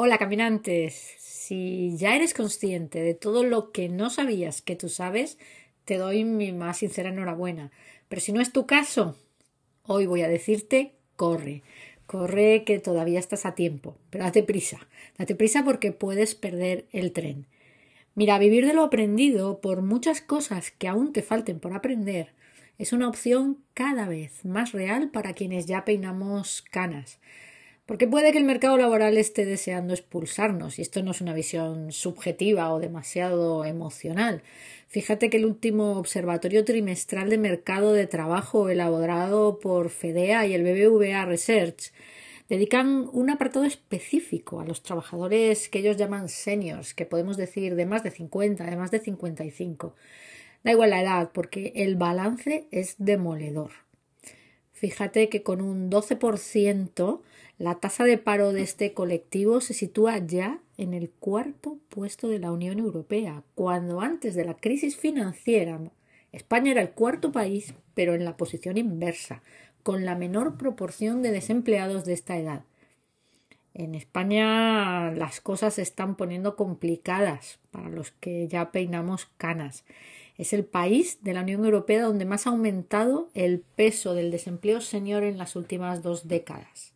Hola caminantes, si ya eres consciente de todo lo que no sabías que tú sabes, te doy mi más sincera enhorabuena. Pero si no es tu caso, hoy voy a decirte, corre, corre que todavía estás a tiempo, pero date prisa, date prisa porque puedes perder el tren. Mira, vivir de lo aprendido por muchas cosas que aún te falten por aprender es una opción cada vez más real para quienes ya peinamos canas. Porque puede que el mercado laboral esté deseando expulsarnos, y esto no es una visión subjetiva o demasiado emocional. Fíjate que el último observatorio trimestral de mercado de trabajo elaborado por FEDEA y el BBVA Research dedican un apartado específico a los trabajadores que ellos llaman seniors, que podemos decir de más de 50, de más de 55. Da igual la edad, porque el balance es demoledor. Fíjate que con un 12% la tasa de paro de este colectivo se sitúa ya en el cuarto puesto de la Unión Europea, cuando antes de la crisis financiera España era el cuarto país, pero en la posición inversa, con la menor proporción de desempleados de esta edad. En España las cosas se están poniendo complicadas para los que ya peinamos canas. Es el país de la Unión Europea donde más ha aumentado el peso del desempleo senior en las últimas dos décadas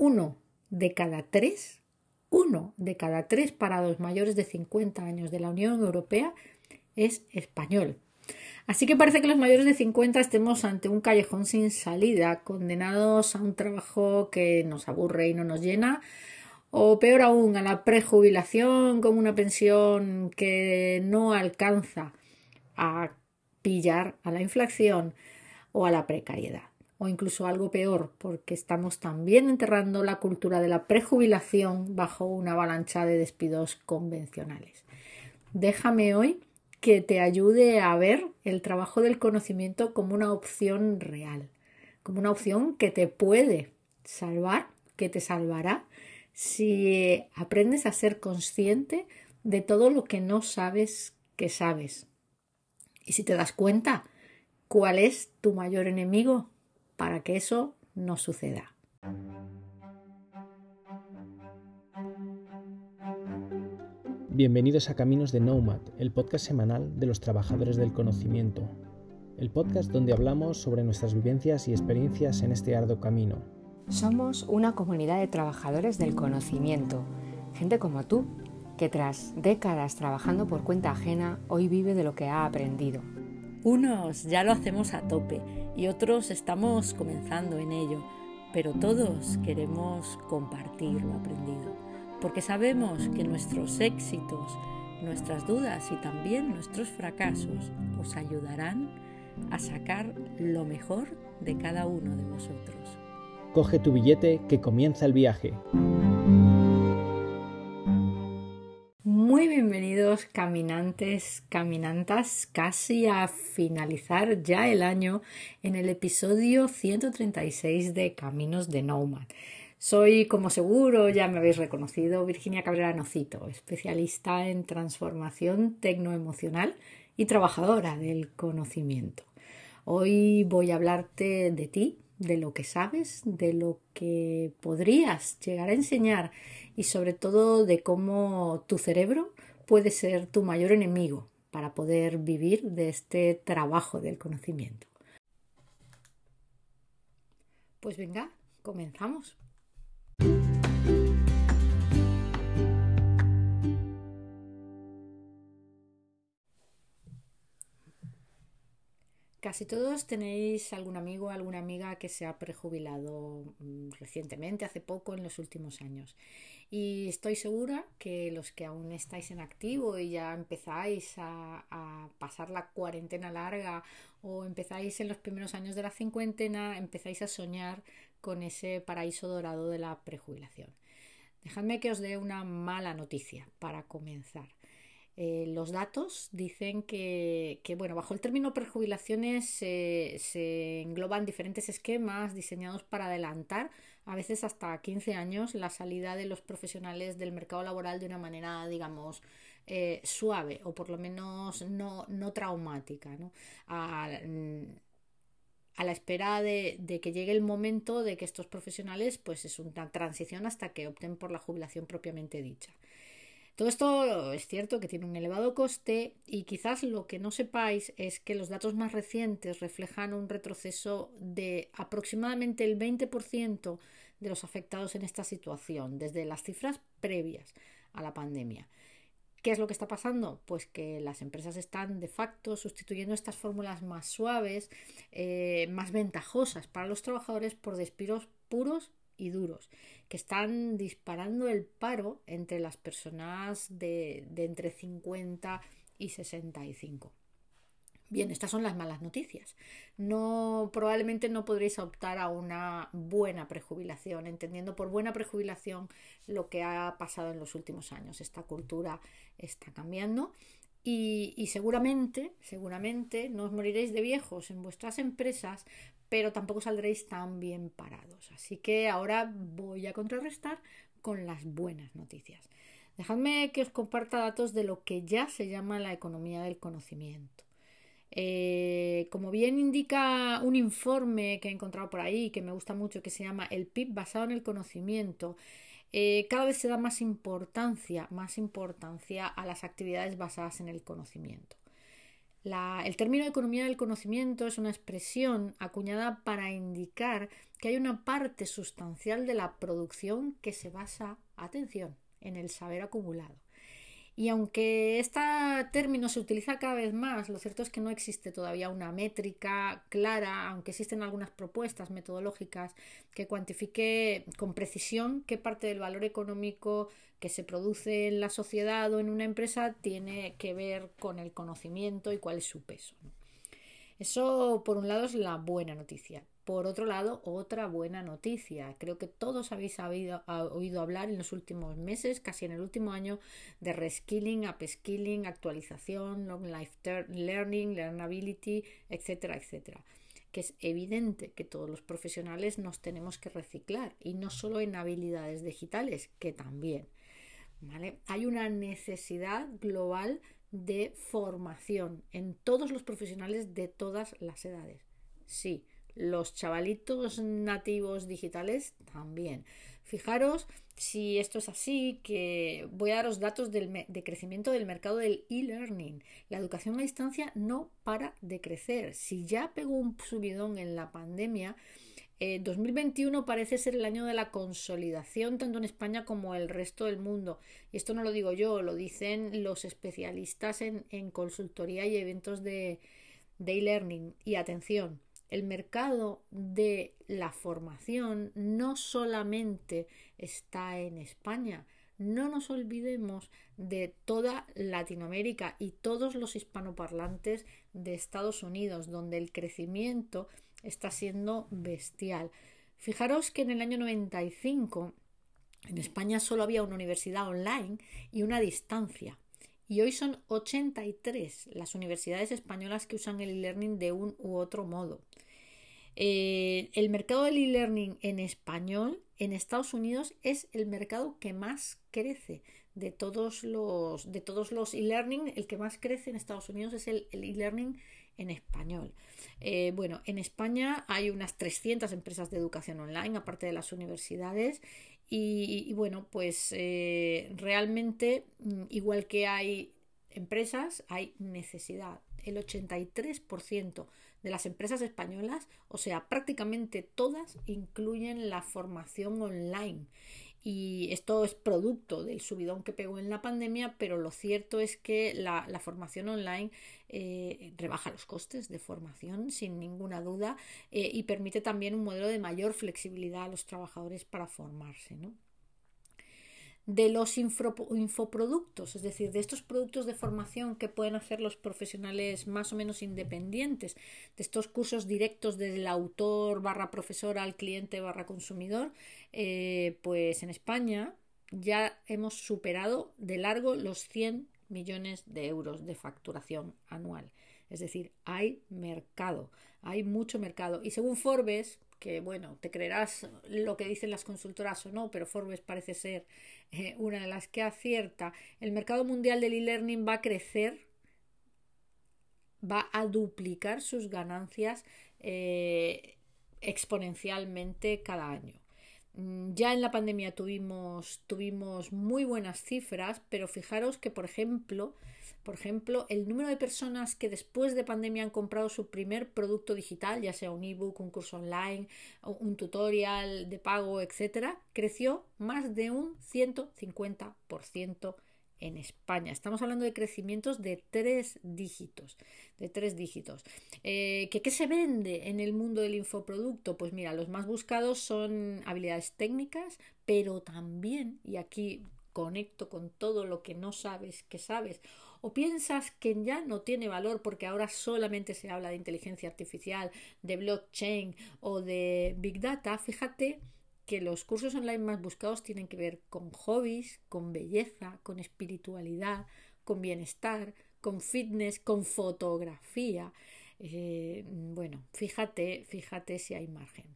uno de cada tres, uno de cada tres parados mayores de 50 años de la Unión Europea es español. Así que parece que los mayores de 50 estemos ante un callejón sin salida, condenados a un trabajo que nos aburre y no nos llena, o peor aún, a la prejubilación con una pensión que no alcanza a pillar a la inflación o a la precariedad o incluso algo peor, porque estamos también enterrando la cultura de la prejubilación bajo una avalancha de despidos convencionales. Déjame hoy que te ayude a ver el trabajo del conocimiento como una opción real, como una opción que te puede salvar, que te salvará si aprendes a ser consciente de todo lo que no sabes que sabes. Y si te das cuenta, ¿cuál es tu mayor enemigo? Para que eso no suceda. Bienvenidos a Caminos de Nomad, el podcast semanal de los trabajadores del conocimiento. El podcast donde hablamos sobre nuestras vivencias y experiencias en este arduo camino. Somos una comunidad de trabajadores del conocimiento, gente como tú, que tras décadas trabajando por cuenta ajena, hoy vive de lo que ha aprendido. Unos ya lo hacemos a tope y otros estamos comenzando en ello, pero todos queremos compartir lo aprendido, porque sabemos que nuestros éxitos, nuestras dudas y también nuestros fracasos os ayudarán a sacar lo mejor de cada uno de vosotros. Coge tu billete que comienza el viaje. Caminantes, caminantas, casi a finalizar ya el año en el episodio 136 de Caminos de Nomad. Soy, como seguro ya me habéis reconocido, Virginia Cabrera Nocito, especialista en transformación tecnoemocional y trabajadora del conocimiento. Hoy voy a hablarte de ti, de lo que sabes, de lo que podrías llegar a enseñar y sobre todo de cómo tu cerebro puede ser tu mayor enemigo para poder vivir de este trabajo del conocimiento. Pues venga, comenzamos. Casi todos tenéis algún amigo, alguna amiga que se ha prejubilado mm, recientemente, hace poco, en los últimos años. Y estoy segura que los que aún estáis en activo y ya empezáis a, pasar la cuarentena larga o empezáis en los primeros años de la cincuentena, empezáis a soñar con ese paraíso dorado de la prejubilación. Dejadme que os dé una mala noticia para comenzar. Eh, los datos dicen que, bueno, bajo el término prejubilaciones se engloban diferentes esquemas diseñados para adelantar a veces hasta 15 años la salida de los profesionales del mercado laboral de una manera, digamos, eh, suave o por lo menos no, traumática. ¿no? A, a la espera de, de, que llegue el momento de que estos profesionales, pues es una transición hasta que opten por la jubilación propiamente dicha. Todo esto es cierto que tiene un elevado coste y quizás lo que no sepáis es que los datos más recientes reflejan un retroceso de aproximadamente el 20% de los afectados en esta situación, desde las cifras previas a la pandemia. ¿Qué es lo que está pasando? Pues que las empresas están de facto sustituyendo estas fórmulas más suaves, eh, más ventajosas para los trabajadores por despidos puros y duros, que están disparando el paro entre las personas de, entre 50 y 65. Bien, estas son las malas noticias. No, probablemente no podréis optar a una buena prejubilación, entendiendo por buena prejubilación lo que ha pasado en los últimos años. Esta cultura está cambiando y, y, seguramente, seguramente no os moriréis de viejos en vuestras empresas pero tampoco saldréis tan bien parados. Así que ahora voy a contrarrestar con las buenas noticias. Dejadme que os comparta datos de lo que ya se llama la economía del conocimiento. Eh, como bien indica un informe que he encontrado por ahí, que me gusta mucho, que se llama El PIB basado en el conocimiento, eh, cada vez se da más importancia, más importancia a las actividades basadas en el conocimiento el término economía del conocimiento es una expresión acuñada para indicar que hay una parte sustancial de la producción que se basa, atención, en el saber acumulado. Y aunque este término se utiliza cada vez más, lo cierto es que no existe todavía una métrica clara, aunque existen algunas propuestas metodológicas que cuantifique con precisión qué parte del valor económico que se produce en la sociedad o en una empresa tiene que ver con el conocimiento y cuál es su peso. Eso, por un lado, es la buena noticia. Por otro lado, otra buena noticia. Creo que todos habéis oído hablar en los últimos meses, casi en el último año, de reskilling, upskilling, actualización, long life learning, learnability, etcétera, etcétera que es evidente que todos los profesionales nos tenemos que reciclar y no solo en habilidades digitales, que también. ¿vale? Hay una necesidad global de formación en todos los profesionales de todas las edades. Sí, los chavalitos nativos digitales también. Fijaros si esto es así, que voy a daros datos del de crecimiento del mercado del e-learning. La educación a distancia no para de crecer. Si ya pegó un subidón en la pandemia, 2021 eh, parece ser el año de la consolidación tanto en España como el resto del mundo. Y esto no lo digo yo, lo dicen los especialistas en, en consultoría y eventos de e-learning. y atención, el mercado de la formación no solamente está en España, no nos olvidemos de toda Latinoamérica y todos los hispanoparlantes de Estados Unidos, donde el crecimiento está siendo bestial. Fijaros que en el año 95 en España solo había una universidad online y una distancia. Y hoy son 83 las universidades españolas que usan el e-learning de un u otro modo. Eh, el mercado del e-learning en español en Estados Unidos es el mercado que más crece de todos los de todos los e-learning. El que más crece en Estados Unidos es el e-learning en español. Eh, bueno, en España hay unas 300 empresas de educación online, aparte de las universidades, y, bueno, pues eh, realmente, mm, igual que hay empresas, hay necesidad. El 83% de las empresas españolas, o sea, prácticamente todas, incluyen la formación online. Y esto es producto del subidón que pegó en la pandemia, pero lo cierto es que la, formación online eh, rebaja los costes de formación sin ninguna duda eh, y permite también un modelo de mayor flexibilidad a los trabajadores para formarse. ¿no? De los infoproductos, es decir, de estos productos de formación que pueden hacer los profesionales más o menos independientes, de estos cursos directos desde el autor barra profesor al cliente barra consumidor, eh, pues en España ya hemos superado de largo los 100 millones de euros de facturación anual. Es decir, hay mercado, hay mucho mercado. Y según Forbes, que bueno, te creerás lo que dicen las consultoras o no, pero Forbes parece ser eh, una de las que acierta, el mercado mundial del e-learning va a crecer, va a duplicar sus ganancias eh, exponencialmente cada año. Mm, ya en la pandemia tuvimos, tuvimos muy buenas cifras, pero fijaros que, por ejemplo, por ejemplo, el número de personas que después de pandemia han comprado su primer producto digital, ya sea un ebook, un curso online, un tutorial de pago, etcétera, creció más de un 150% en España. Estamos hablando de crecimientos de tres dígitos. De tres dígitos. Eh, ¿Qué se vende en el mundo del infoproducto? Pues mira, los más buscados son habilidades técnicas, pero también, y aquí conecto con todo lo que no sabes que sabes, o piensas que ya no tiene valor porque ahora solamente se habla de inteligencia artificial, de blockchain o de big data, fíjate que los cursos online más buscados tienen que ver con hobbies, con belleza, con espiritualidad, con bienestar, con fitness, con fotografía. Eh, bueno, fíjate, fíjate si hay margen.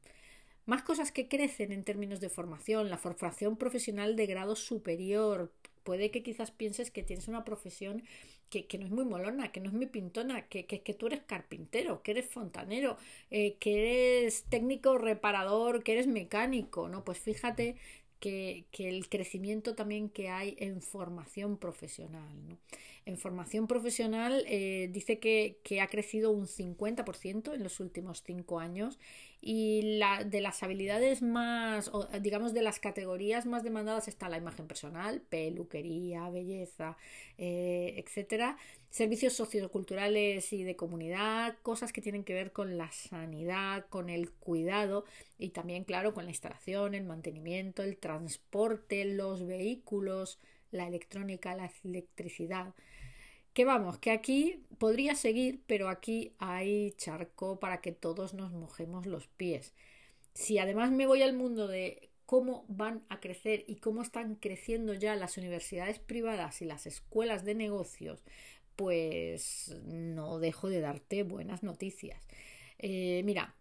Más cosas que crecen en términos de formación, la formación profesional de grado superior, puede que quizás pienses que tienes una profesión que, no es muy molona, que no es muy pintona, que, que, tú eres carpintero, que eres fontanero, eh, que eres técnico reparador, que eres mecánico, ¿no? Pues fíjate que, el crecimiento también que hay en formación profesional. ¿no? En formación profesional eh, dice que, que, ha crecido un 50% en los últimos cinco años y la, de las habilidades más, digamos, de las categorías más demandadas está la imagen personal, peluquería, belleza, eh, etcétera, servicios socioculturales y de comunidad, cosas que tienen que ver con la sanidad, con el cuidado y también, claro, con la instalación, el mantenimiento, el transporte, los vehículos, la electrónica, la electricidad. Que vamos, que aquí podría seguir, pero aquí hay charco para que todos nos mojemos los pies. Si además me voy al mundo de cómo van a crecer y cómo están creciendo ya las universidades privadas y las escuelas de negocios, pues no dejo de darte buenas noticias. Eh, mira,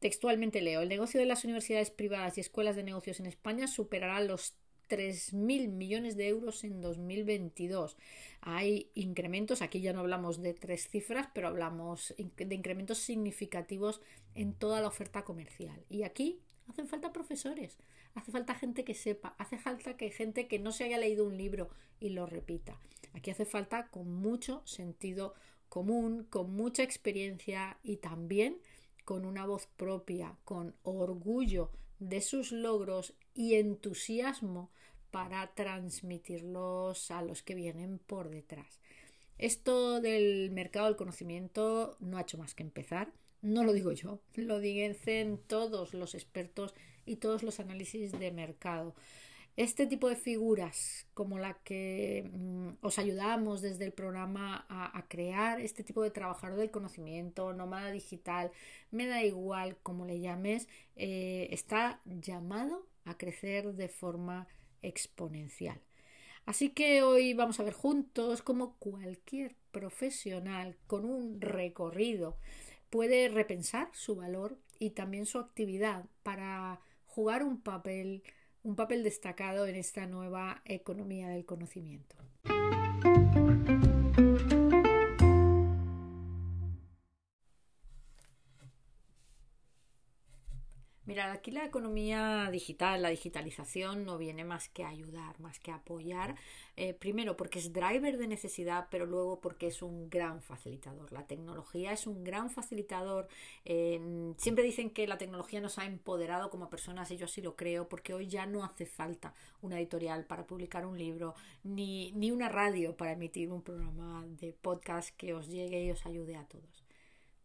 textualmente leo, el negocio de las universidades privadas y escuelas de negocios en España superará los 3.000 millones de euros en 2022. Hay incrementos, aquí ya no hablamos de tres cifras, pero hablamos de incrementos significativos en toda la oferta comercial. Y aquí hacen falta profesores, hace falta gente que sepa, hace falta que gente que no se haya leído un libro y lo repita. Aquí hace falta con mucho sentido común, con mucha experiencia y también con una voz propia, con orgullo de sus logros y entusiasmo para transmitirlos a los que vienen por detrás. Esto del mercado del conocimiento no ha hecho más que empezar. No lo digo yo, lo dicen todos los expertos y todos los análisis de mercado. Este tipo de figuras como la que mm, os ayudamos desde el programa a, crear, este tipo de trabajador del conocimiento, nómada digital, me da igual cómo le llames, eh, está llamado a crecer de forma exponencial. Así que hoy vamos a ver juntos cómo cualquier profesional con un recorrido puede repensar su valor y también su actividad para jugar un papel un papel destacado en esta nueva economía del conocimiento. Mirad, aquí la economía digital, la digitalización no viene más que ayudar, más que apoyar. Eh, primero porque es driver de necesidad, pero luego porque es un gran facilitador. La tecnología es un gran facilitador. siempre dicen que la tecnología nos ha empoderado como personas y yo así lo creo porque hoy ya no hace falta una editorial para publicar un libro, ni, ni una radio para emitir un programa de podcast que os llegue y os ayude a todos.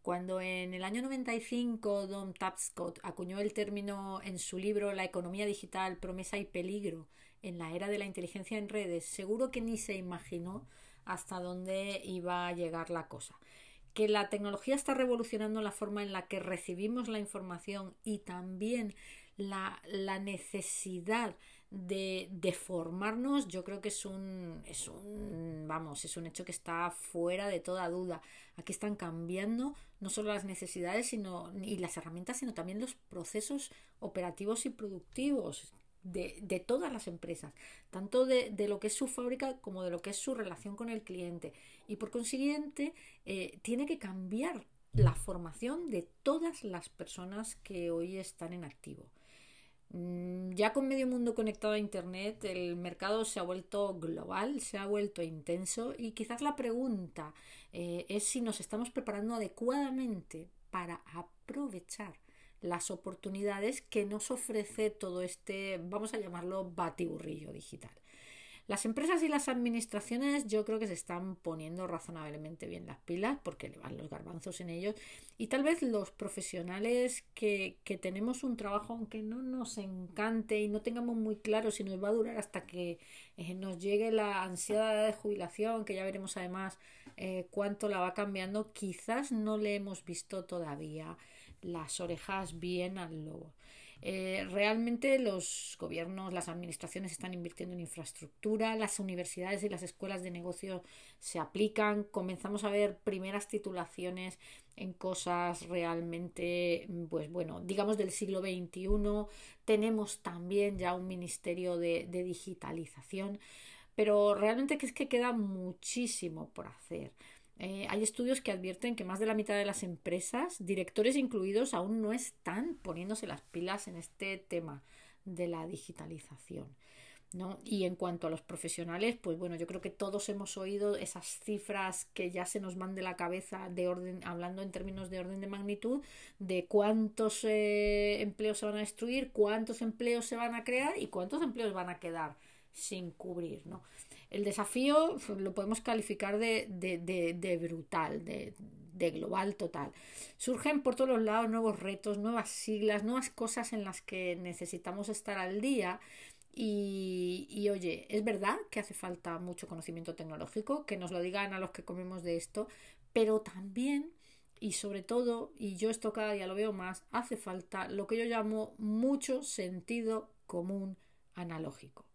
Cuando en el año 95 Don Tapscott acuñó el término en su libro La economía digital, promesa y peligro en la era de la inteligencia en redes, seguro que ni se imaginó hasta dónde iba a llegar la cosa. Que la tecnología está revolucionando la forma en la que recibimos la información y también la, la necesidad de, de, formarnos, yo creo que es un, es un, vamos, es un hecho que está fuera de toda duda. Aquí están cambiando no solo las necesidades sino, y las herramientas, sino también los procesos operativos y productivos de, de todas las empresas, tanto de, de, lo que es su fábrica como de lo que es su relación con el cliente. Y por consiguiente, eh, tiene que cambiar la formación de todas las personas que hoy están en activo. Mm, ya con medio mundo conectado a Internet, el mercado se ha vuelto global, se ha vuelto intenso y quizás la pregunta eh, es si nos estamos preparando adecuadamente para aprovechar las oportunidades que nos ofrece todo este, vamos a llamarlo, batiburrillo digital. Las empresas y las administraciones yo creo que se están poniendo razonablemente bien las pilas porque van los garbanzos en ellos y tal vez los profesionales que, que tenemos un trabajo aunque no nos encante y no tengamos muy claro si nos va a durar hasta que eh, nos llegue la ansiedad de jubilación que ya veremos además eh, cuánto la va cambiando quizás no le hemos visto todavía las orejas bien al lobo. Eh, realmente los gobiernos, las administraciones están invirtiendo en infraestructura, las universidades y las escuelas de negocio se aplican, comenzamos a ver primeras titulaciones en cosas realmente, pues bueno, digamos del siglo XXI, tenemos también ya un ministerio de, digitalización, pero realmente es que queda muchísimo por hacer. Eh, hay estudios que advierten que más de la mitad de las empresas, directores incluidos, aún no están poniéndose las pilas en este tema de la digitalización. ¿no? Y en cuanto a los profesionales, pues bueno, yo creo que todos hemos oído esas cifras que ya se nos van de la cabeza de orden, hablando en términos de orden de magnitud, de cuántos eh, empleos se van a destruir, cuántos empleos se van a crear y cuántos empleos van a quedar sin cubrir. ¿no? El desafío lo podemos calificar de, de, de, brutal, de, global total. Surgen por todos los lados nuevos retos, nuevas siglas, nuevas cosas en las que necesitamos estar al día. Y, y, oye, es verdad que hace falta mucho conocimiento tecnológico, que nos lo digan a los que comemos de esto, pero también y sobre todo, y yo esto cada día lo veo más, hace falta lo que yo llamo mucho sentido común analógico.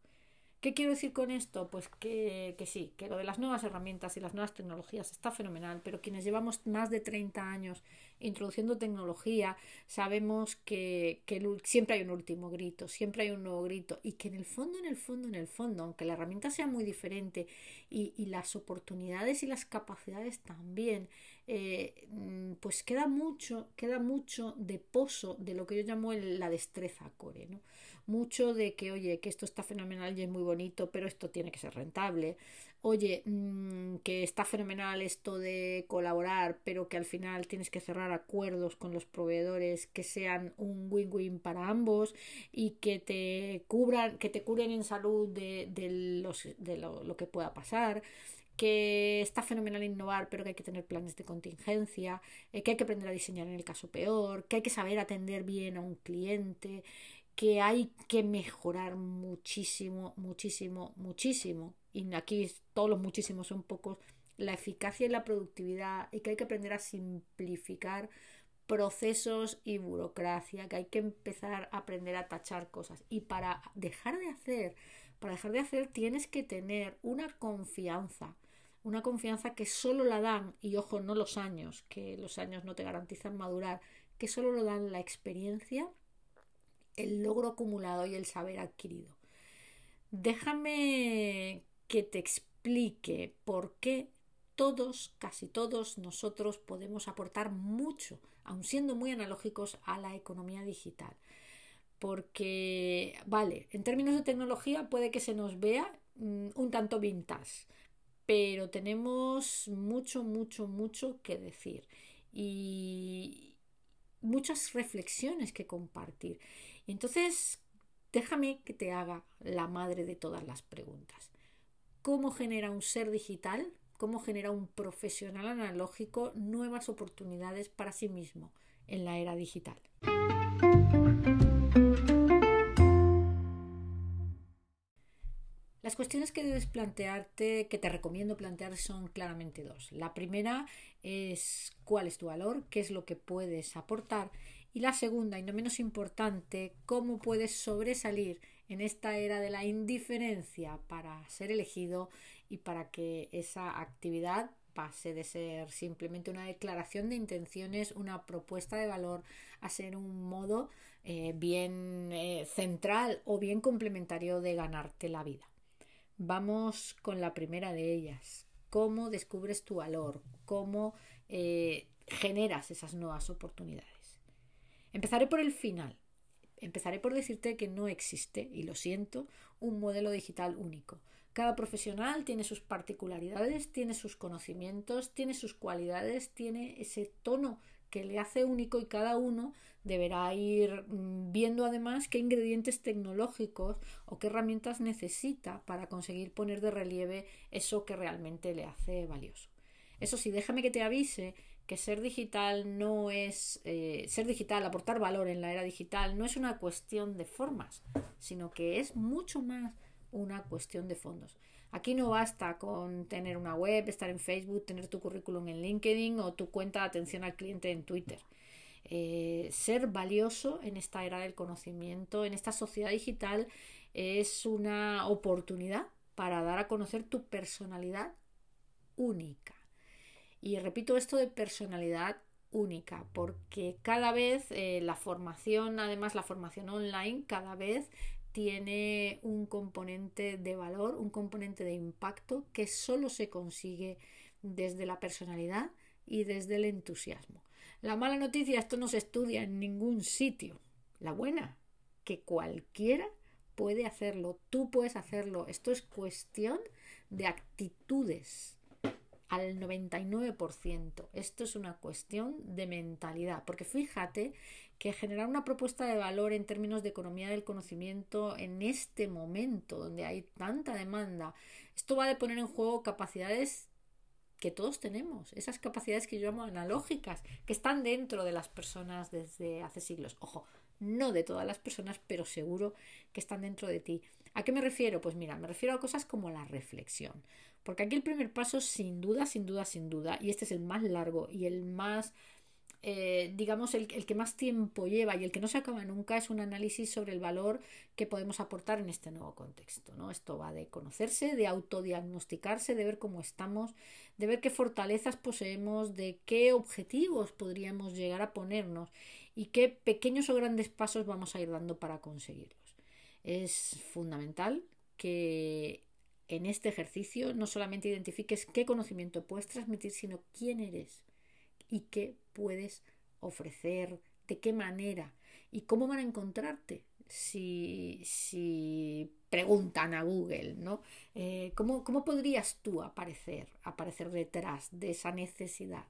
¿Qué quiero decir con esto? Pues que, sí, que lo de las nuevas herramientas y las nuevas tecnologías está fenomenal, pero quienes llevamos más de 30 años introduciendo tecnología sabemos que, siempre hay un último grito, siempre hay un nuevo grito y que en el fondo, en el fondo, en el fondo, aunque la herramienta sea muy diferente y, y las oportunidades y las capacidades también, eh, mm, pues queda mucho, queda mucho de pozo de lo que yo llamo la destreza core. Mucho de que, oye, que esto está fenomenal y es muy bonito, pero esto tiene que ser rentable. Oye, mm, que está fenomenal esto de colaborar, pero que al final tienes que cerrar acuerdos con los proveedores que sean un win-win para ambos y que te cubran, que te curen en salud de, los, de lo que pueda pasar que está fenomenal innovar, pero que hay que tener planes de contingencia, eh, que hay que aprender a diseñar en el caso peor, que hay que saber atender bien a un cliente, que hay que mejorar muchísimo, muchísimo, muchísimo. Y aquí todos los muchísimos son pocos. La eficacia y la productividad y que hay que aprender a simplificar procesos y burocracia, que hay que empezar a aprender a tachar cosas. Y para dejar de hacer, para dejar de hacer tienes que tener una confianza una confianza que solo la dan, y ojo, no los años, que los años no te garantizan madurar, que solo lo dan la experiencia, el logro acumulado y el saber adquirido. Déjame que te explique por qué todos, casi todos nosotros podemos aportar mucho, aun siendo muy analógicos, a la economía digital. Porque, vale, en términos de tecnología puede que se nos vea mm, un tanto vintage, pero tenemos mucho, mucho, mucho que decir y muchas reflexiones que compartir. Entonces, déjame que te haga la madre de todas las preguntas. ¿Cómo genera un ser digital? ¿Cómo genera un profesional analógico nuevas oportunidades para sí mismo en la era digital? Las cuestiones que debes plantearte, que te recomiendo plantear, son claramente dos. La primera es cuál es tu valor, qué es lo que puedes aportar. Y la segunda, y no menos importante, cómo puedes sobresalir en esta era de la indiferencia para ser elegido y para que esa actividad pase de ser simplemente una declaración de intenciones, una propuesta de valor, a ser un modo eh, bien eh, central o bien complementario de ganarte la vida. Vamos con la primera de ellas. cómo descubres tu valor, cómo eh, generas esas nuevas oportunidades. Empezaré por el final. Empezaré por decirte que no existe, y lo siento, un modelo digital único. Cada profesional tiene sus particularidades, tiene sus conocimientos, tiene sus cualidades, tiene ese tono que le hace único y cada uno deberá ir mm, viendo además qué ingredientes tecnológicos o qué herramientas necesita para conseguir poner de relieve eso que realmente le hace valioso. Eso sí, déjame que te avise que ser digital no es eh, ser digital, aportar valor en la era digital no es una cuestión de formas, sino que es mucho más una cuestión de fondos. Aquí no basta con tener una web, estar en Facebook, tener tu currículum en LinkedIn o tu cuenta de atención al cliente en Twitter. Eh, ser valioso en esta era del conocimiento, en esta sociedad digital, es una oportunidad para dar a conocer tu personalidad única. Y repito esto de personalidad única, porque cada vez eh, la formación, además la formación online, cada vez tiene un componente de valor, un componente de impacto que solo se consigue desde la personalidad y desde el entusiasmo. La mala noticia, esto no se estudia en ningún sitio. La buena, que cualquiera puede hacerlo, tú puedes hacerlo. Esto es cuestión de actitudes al 99%. Esto es una cuestión de mentalidad, porque fíjate que generar una propuesta de valor en términos de economía del conocimiento en este momento donde hay tanta demanda, esto va a poner en juego capacidades que todos tenemos, esas capacidades que yo llamo analógicas, que están dentro de las personas desde hace siglos. Ojo, no de todas las personas, pero seguro que están dentro de ti. ¿A qué me refiero? Pues mira, me refiero a cosas como la reflexión. Porque aquí el primer paso, sin duda, sin duda, sin duda, y este es el más largo y el más eh, digamos, el, que más tiempo lleva y el que no se acaba nunca es un análisis sobre el valor que podemos aportar en este nuevo contexto. ¿no? Esto va de conocerse, de autodiagnosticarse, de ver cómo estamos, de ver qué fortalezas poseemos, de qué objetivos podríamos llegar a ponernos y qué pequeños o grandes pasos vamos a ir dando para conseguirlos. Es fundamental que en este ejercicio no solamente identifiques qué conocimiento puedes transmitir, sino quién eres y qué puedes ofrecer, de qué manera y cómo van a encontrarte si, si preguntan a Google, ¿no? Eh, ¿cómo, ¿Cómo podrías tú aparecer, aparecer detrás de esa necesidad?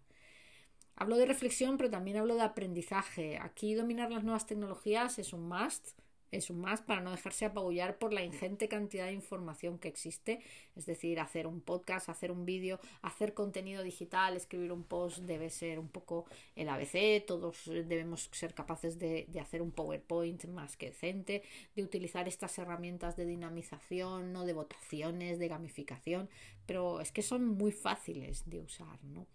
Hablo de reflexión, pero también hablo de aprendizaje. Aquí dominar las nuevas tecnologías es un must es un más para no dejarse apabullar por la ingente cantidad de información que existe. Es decir, hacer un podcast, hacer un vídeo, hacer contenido digital, escribir un post debe ser un poco el ABC. Todos debemos ser capaces de, hacer un PowerPoint más que decente, de utilizar estas herramientas de dinamización, no de votaciones, de gamificación, pero es que son muy fáciles de usar. ¿no?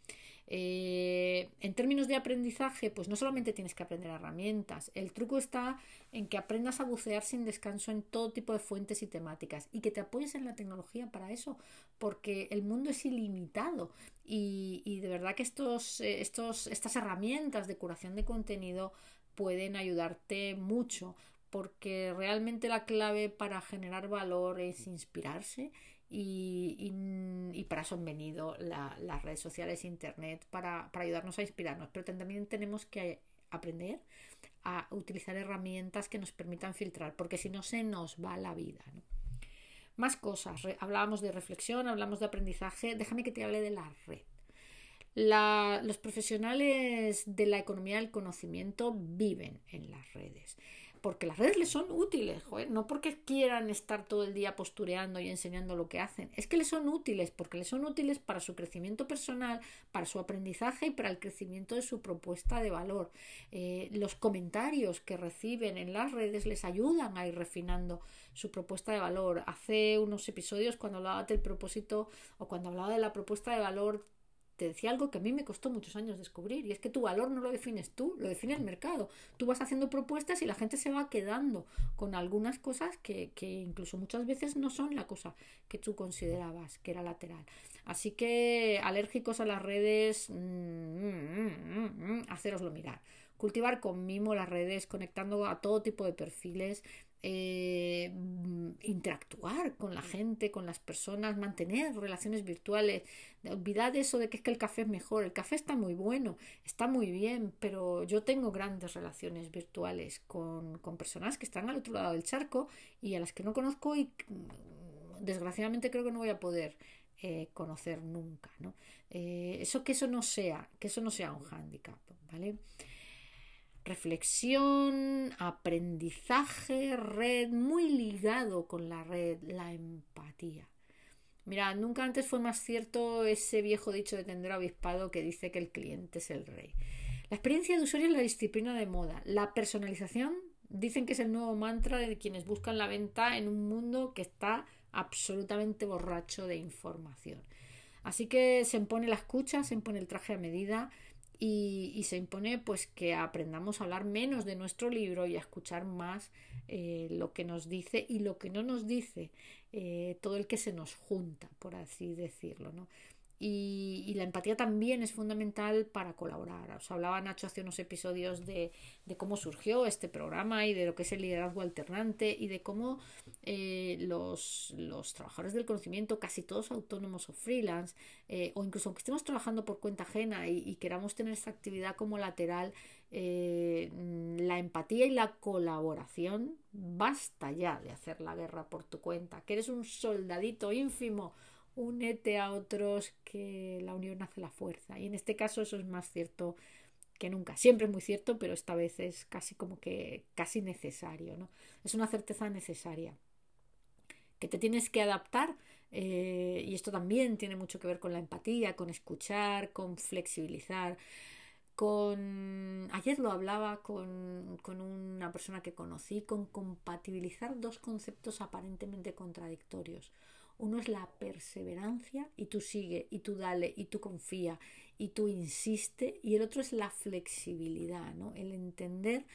Eh, en términos de aprendizaje, pues no solamente tienes que aprender herramientas, el truco está en que aprendas a bucear sin descanso en todo tipo de fuentes y temáticas y que te apoyes en la tecnología para eso, porque el mundo es ilimitado y, de verdad que estos, eh, estos, estas herramientas de curación de contenido pueden ayudarte mucho porque realmente la clave para generar valor es inspirarse y, y, para eso han venido las redes sociales, Internet, para, para, ayudarnos a inspirarnos. Pero también tenemos que aprender a utilizar herramientas que nos permitan filtrar, porque si no se nos va la vida. Más cosas. hablábamos de reflexión, hablamos de aprendizaje. Déjame que te hable de la red. Los profesionales de la economía del conocimiento viven en las redes porque las redes les son útiles, no porque quieran estar todo el día postureando y enseñando lo que hacen, es que les son útiles, porque les son útiles para su crecimiento personal, para su aprendizaje y para el crecimiento de su propuesta de valor. Eh, los comentarios que reciben en las redes les ayudan a ir refinando su propuesta de valor. Hace unos episodios cuando hablaba del propósito o cuando hablaba de la propuesta de valor te decía algo que a mí me costó muchos años descubrir, y es que tu valor no lo defines tú, lo define el mercado. Tú vas haciendo propuestas y la gente se va quedando con algunas cosas que, incluso muchas veces no son la cosa que tú considerabas que era lateral. Así que alérgicos a las redes, mm, mm, mm, haceroslo mirar. Cultivar con mimo las redes, conectando a todo tipo de perfiles, eh, interactuar con la gente, con las personas, mantener relaciones virtuales, olvidar eso de que es que el café es mejor, el café está muy bueno, está muy bien, pero yo tengo grandes relaciones virtuales con, con personas que están al otro lado del charco y a las que no conozco y mm, desgraciadamente creo que no voy a poder eh, conocer nunca, ¿no? Eh, eso que eso no sea, que eso no sea un hándicap, ¿vale? Reflexión, aprendizaje, red, muy ligado con la red, la empatía. Mira, nunca antes fue más cierto ese viejo dicho de tender avispado que dice que el cliente es el rey. La experiencia de usuario es la disciplina de moda. La personalización dicen que es el nuevo mantra de quienes buscan la venta en un mundo que está absolutamente borracho de información. Así que se impone la escucha, se impone el traje a medida, y, se impone pues que aprendamos a hablar menos de nuestro libro y a escuchar más eh, lo que nos dice y lo que no nos dice eh, todo el que se nos junta por así decirlo ¿no? Y, la empatía también es fundamental para colaborar. Os hablaba Nacho hace unos episodios de, cómo surgió este programa y de lo que es el liderazgo alternante y de cómo eh, los, trabajadores del conocimiento, casi todos autónomos o freelance, eh, o incluso aunque estemos trabajando por cuenta ajena y, queramos tener esta actividad como lateral, eh, la empatía y la colaboración, basta ya de hacer la guerra por tu cuenta, que eres un soldadito ínfimo únete a otros que la unión hace la fuerza. Y en este caso eso es más cierto que nunca. Siempre es muy cierto, pero esta vez es casi como que casi necesario, ¿no? Es una certeza necesaria. Que te tienes que adaptar, eh, y esto también tiene mucho que ver con la empatía, con escuchar, con flexibilizar. Con. Ayer lo hablaba con, con una persona que conocí, con compatibilizar dos conceptos aparentemente contradictorios. Uno es la perseverancia y tú sigue y tú dale y tú confía y tú insiste y el otro es la flexibilidad, ¿no? El entender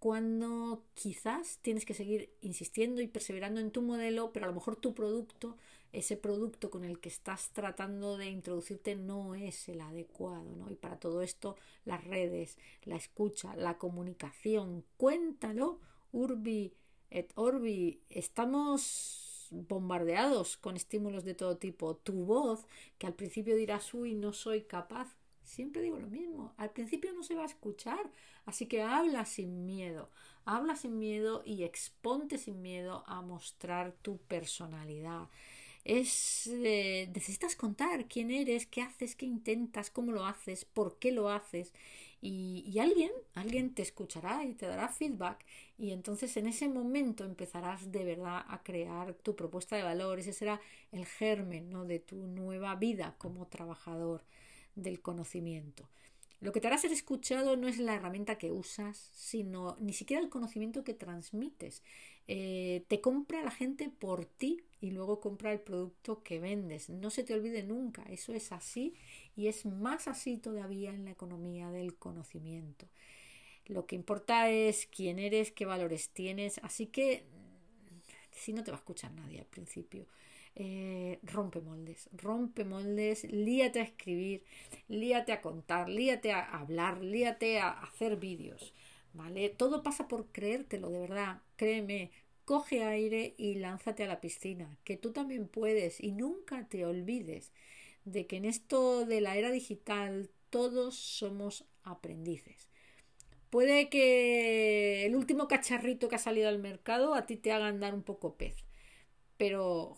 cuando quizás tienes que seguir insistiendo y perseverando en tu modelo, pero a lo mejor tu producto, ese producto con el que estás tratando de introducirte no es el adecuado, ¿no? Y para todo esto, las redes, la escucha, la comunicación, cuéntalo, Urbi et Orbi, estamos bombardeados con estímulos de todo tipo. Tu voz, que al principio dirás, uy, no soy capaz. Siempre digo lo mismo, al principio no se va a escuchar, así que habla sin miedo, habla sin miedo y exponte sin miedo a mostrar tu personalidad es eh, necesitas contar quién eres, qué haces, qué intentas, cómo lo haces, por qué lo haces y, y, alguien, alguien te escuchará y te dará feedback y entonces en ese momento empezarás de verdad a crear tu propuesta de valor, ese será el germen ¿no? de tu nueva vida como trabajador del conocimiento. Lo que te hará ser escuchado no es la herramienta que usas, sino ni siquiera el conocimiento que transmites. Eh, te compra la gente por ti y luego compra el producto que vendes. No se te olvide nunca, eso es así y es más así todavía en la economía del conocimiento. Lo que importa es quién eres, qué valores tienes, así que si no te va a escuchar nadie al principio. Eh, rompe moldes, rompe moldes, líate a escribir, líate a contar, líate a hablar, líate a hacer vídeos, ¿vale? Todo pasa por creértelo, de verdad, créeme, coge aire y lánzate a la piscina, que tú también puedes y nunca te olvides de que en esto de la era digital todos somos aprendices. Puede que el último cacharrito que ha salido al mercado a ti te haga andar un poco pez, pero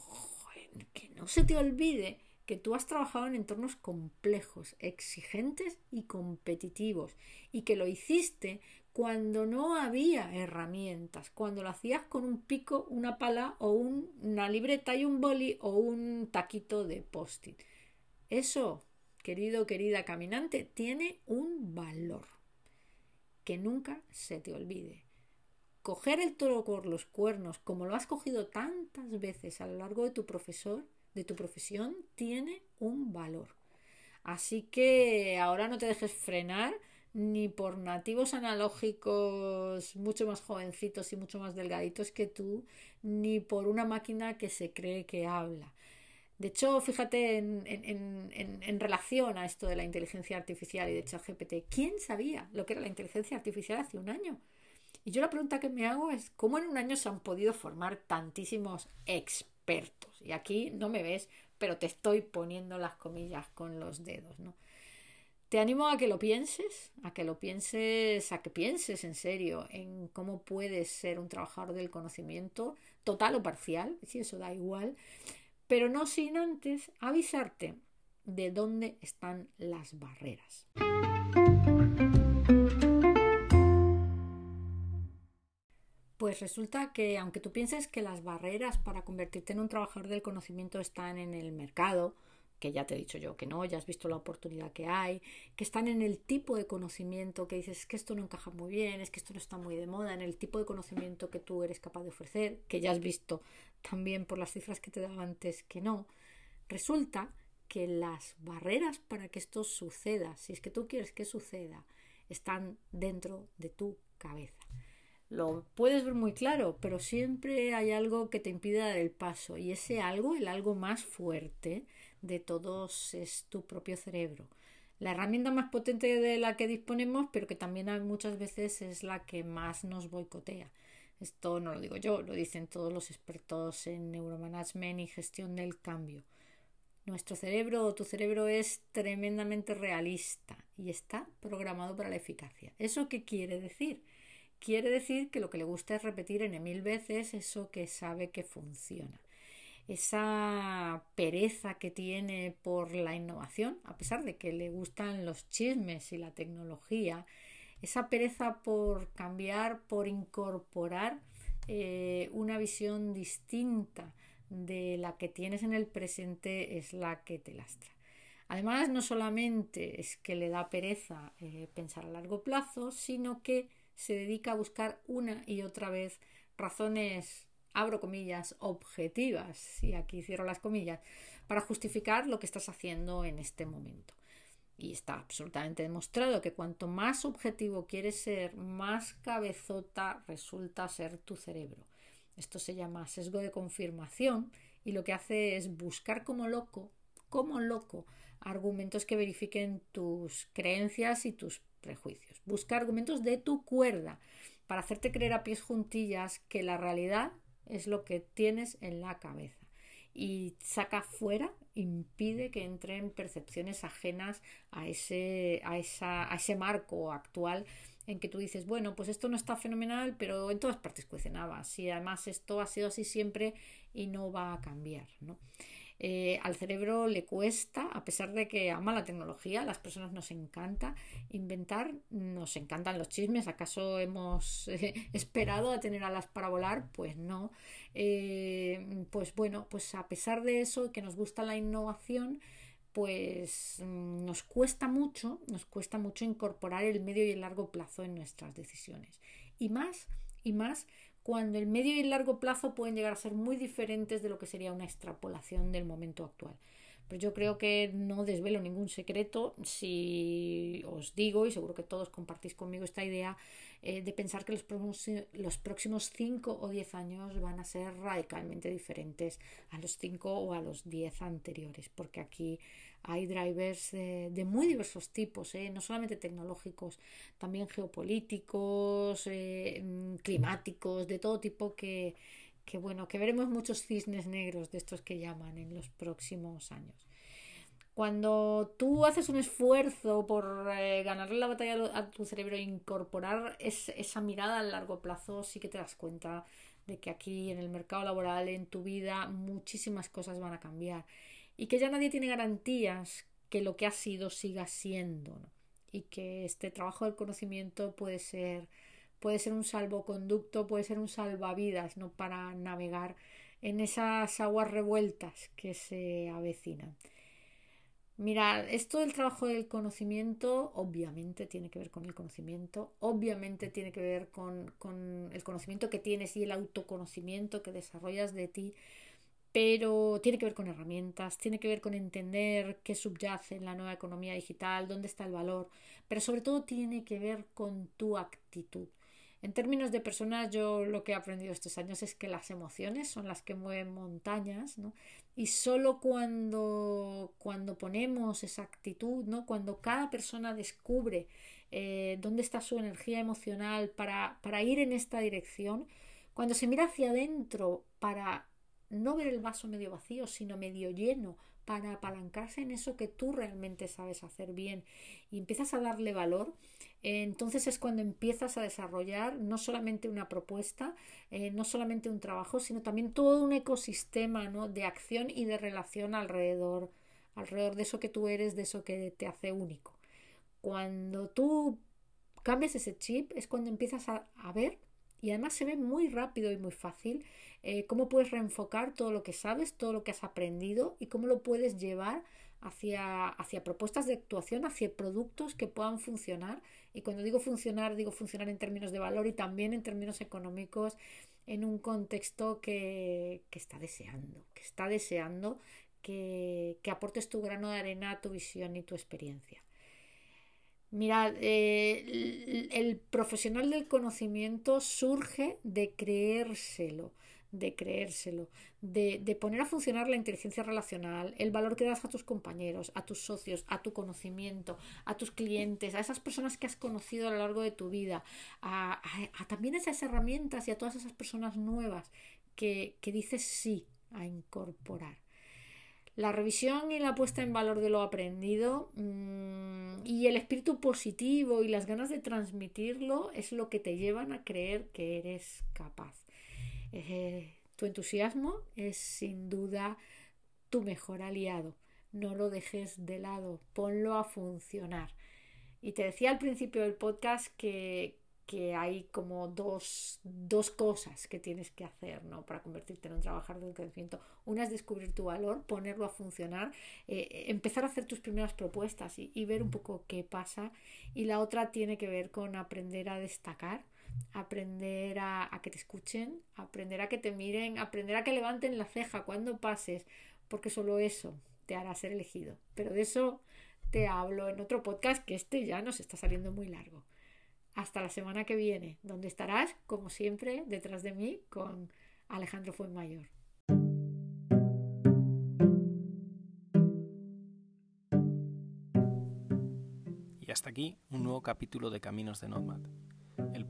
que no se te olvide que tú has trabajado en entornos complejos, exigentes y competitivos y que lo hiciste cuando no había herramientas, cuando lo hacías con un pico, una pala o una libreta y un boli o un taquito de post-it. Eso, querido, querida caminante, tiene un valor que nunca se te olvide coger el toro por los cuernos, como lo has cogido tantas veces a lo largo de tu profesor, de tu profesión, tiene un valor. Así que ahora no te dejes frenar ni por nativos analógicos mucho más jovencitos y mucho más delgaditos que tú, ni por una máquina que se cree que habla. De hecho, fíjate en, en, en, relación a esto de la inteligencia artificial y de ChatGPT, ¿quién sabía lo que era la inteligencia artificial hace un año? Y yo la pregunta que me hago es, ¿cómo en un año se han podido formar tantísimos expertos? Y aquí no me ves, pero te estoy poniendo las comillas con los dedos, ¿no? Te animo a que lo pienses, a que lo pienses, a que pienses en serio en cómo puedes ser un trabajador del conocimiento, total o parcial, si eso da igual, pero no sin antes avisarte de dónde están las barreras. Pues resulta que aunque tú pienses que las barreras para convertirte en un trabajador del conocimiento están en el mercado, que ya te he dicho yo que no, ya has visto la oportunidad que hay, que están en el tipo de conocimiento que dices que esto no encaja muy bien, es que esto no está muy de moda, en el tipo de conocimiento que tú eres capaz de ofrecer, que ya has visto también por las cifras que te daba antes que no, resulta que las barreras para que esto suceda, si es que tú quieres que suceda, están dentro de tu cabeza. Lo puedes ver muy claro, pero siempre hay algo que te impide dar el paso y ese algo, el algo más fuerte de todos es tu propio cerebro. La herramienta más potente de la que disponemos, pero que también muchas veces es la que más nos boicotea. Esto no lo digo yo, lo dicen todos los expertos en neuromanagement y gestión del cambio. Nuestro cerebro o tu cerebro es tremendamente realista y está programado para la eficacia. ¿Eso qué quiere decir? Quiere decir que lo que le gusta es repetir en mil veces eso que sabe que funciona. Esa pereza que tiene por la innovación, a pesar de que le gustan los chismes y la tecnología, esa pereza por cambiar, por incorporar eh, una visión distinta de la que tienes en el presente es la que te lastra. Además, no solamente es que le da pereza eh, pensar a largo plazo, sino que se dedica a buscar una y otra vez razones, abro comillas, objetivas, y aquí cierro las comillas, para justificar lo que estás haciendo en este momento. Y está absolutamente demostrado que cuanto más objetivo quieres ser, más cabezota resulta ser tu cerebro. Esto se llama sesgo de confirmación y lo que hace es buscar como loco, como loco, argumentos que verifiquen tus creencias y tus prejuicios. Busca argumentos de tu cuerda para hacerte creer a pies juntillas que la realidad es lo que tienes en la cabeza. Y saca fuera, impide que entren percepciones ajenas a ese, a, esa, a ese marco actual en que tú dices, bueno, pues esto no está fenomenal, pero en todas partes cuecen habas y además esto ha sido así siempre y no va a cambiar, ¿no? Eh, al cerebro le cuesta, a pesar de que ama la tecnología, las personas nos encanta inventar, nos encantan los chismes. ¿Acaso hemos eh, esperado a tener alas para volar? Pues no. Eh, pues bueno, pues a pesar de eso, que nos gusta la innovación, pues mm, nos cuesta mucho, nos cuesta mucho incorporar el medio y el largo plazo en nuestras decisiones. Y más, y más cuando el medio y el largo plazo pueden llegar a ser muy diferentes de lo que sería una extrapolación del momento actual. Pero yo creo que no desvelo ningún secreto si os digo, y seguro que todos compartís conmigo esta idea, eh, de pensar que los próximos, los próximos 5 o 10 años van a ser radicalmente diferentes a los 5 o a los 10 anteriores, porque aquí hay drivers de muy diversos tipos, eh, no solamente tecnológicos, también geopolíticos, eh, mm, climáticos, de todo tipo que que bueno, que veremos muchos cisnes negros de estos que llaman en los próximos años. Cuando tú haces un esfuerzo por eh, ganarle la batalla a tu cerebro e incorporar esa mirada a largo plazo, sí que te das cuenta de que aquí en el mercado laboral, en tu vida, muchísimas cosas van a cambiar y que ya nadie tiene garantías que lo que ha sido siga siendo y que este trabajo del conocimiento puede ser puede ser un salvoconducto, puede ser un salvavidas, ¿no? Para navegar en esas aguas revueltas que se avecinan. Mira, esto del trabajo del conocimiento obviamente tiene que ver con el conocimiento, obviamente tiene que ver con, con, el conocimiento que tienes y el autoconocimiento que desarrollas de ti, pero tiene que ver con herramientas, tiene que ver con entender qué subyace en la nueva economía digital, dónde está el valor, pero sobre todo tiene que ver con tu actitud. En términos de personas, yo lo que he aprendido estos años es que las emociones son las que mueven montañas, ¿no? Y solo cuando, cuando ponemos esa actitud, ¿no? Cuando cada persona descubre eh, dónde está su energía emocional para, para ir en esta dirección, cuando se mira hacia adentro para no ver el vaso medio vacío, sino medio lleno, para apalancarse en eso que tú realmente sabes hacer bien y empiezas a darle valor, entonces es cuando empiezas a desarrollar no solamente una propuesta, eh, no solamente un trabajo, sino también todo un ecosistema ¿no? de acción y de relación alrededor, alrededor de eso que tú eres, de eso que te hace único. Cuando tú cambias ese chip es cuando empiezas a, a ver y además se ve muy rápido y muy fácil eh, cómo puedes reenfocar todo lo que sabes, todo lo que has aprendido y cómo lo puedes llevar hacia, hacia propuestas de actuación, hacia productos que puedan funcionar. Y cuando digo funcionar, digo funcionar en términos de valor y también en términos económicos en un contexto que, que está deseando, que está deseando que, que aportes tu grano de arena, tu visión y tu experiencia. Mirad, eh, el profesional del conocimiento surge de creérselo, de creérselo, de, de, poner a funcionar la inteligencia relacional, el valor que das a tus compañeros, a tus socios, a tu conocimiento, a tus clientes, a esas personas que has conocido a lo largo de tu vida, a, a, también esas herramientas y a todas esas personas nuevas que, que dices sí a incorporar. La revisión y la puesta en valor de lo aprendido mmm, y el espíritu positivo y las ganas de transmitirlo es lo que te llevan a creer que eres capaz. Eh, tu entusiasmo es sin duda tu mejor aliado. No lo dejes de lado, ponlo a funcionar. Y te decía al principio del podcast que, que hay como dos, dos, cosas que tienes que hacer ¿no? para convertirte en un trabajador del conocimiento. Una es descubrir tu valor, ponerlo a funcionar, eh, empezar a hacer tus primeras propuestas y, y, ver un poco qué pasa. Y la otra tiene que ver con aprender a destacar, aprender a, que te escuchen, aprender a que te miren, aprender a que levanten la ceja cuando pases, porque solo eso te hará ser elegido. Pero de eso te hablo en otro podcast que este ya nos está saliendo muy largo. Hasta la semana que viene, donde estarás, como siempre, detrás de mí con Alejandro Fuenmayor. Y hasta aquí un nuevo capítulo de Caminos de Nomad,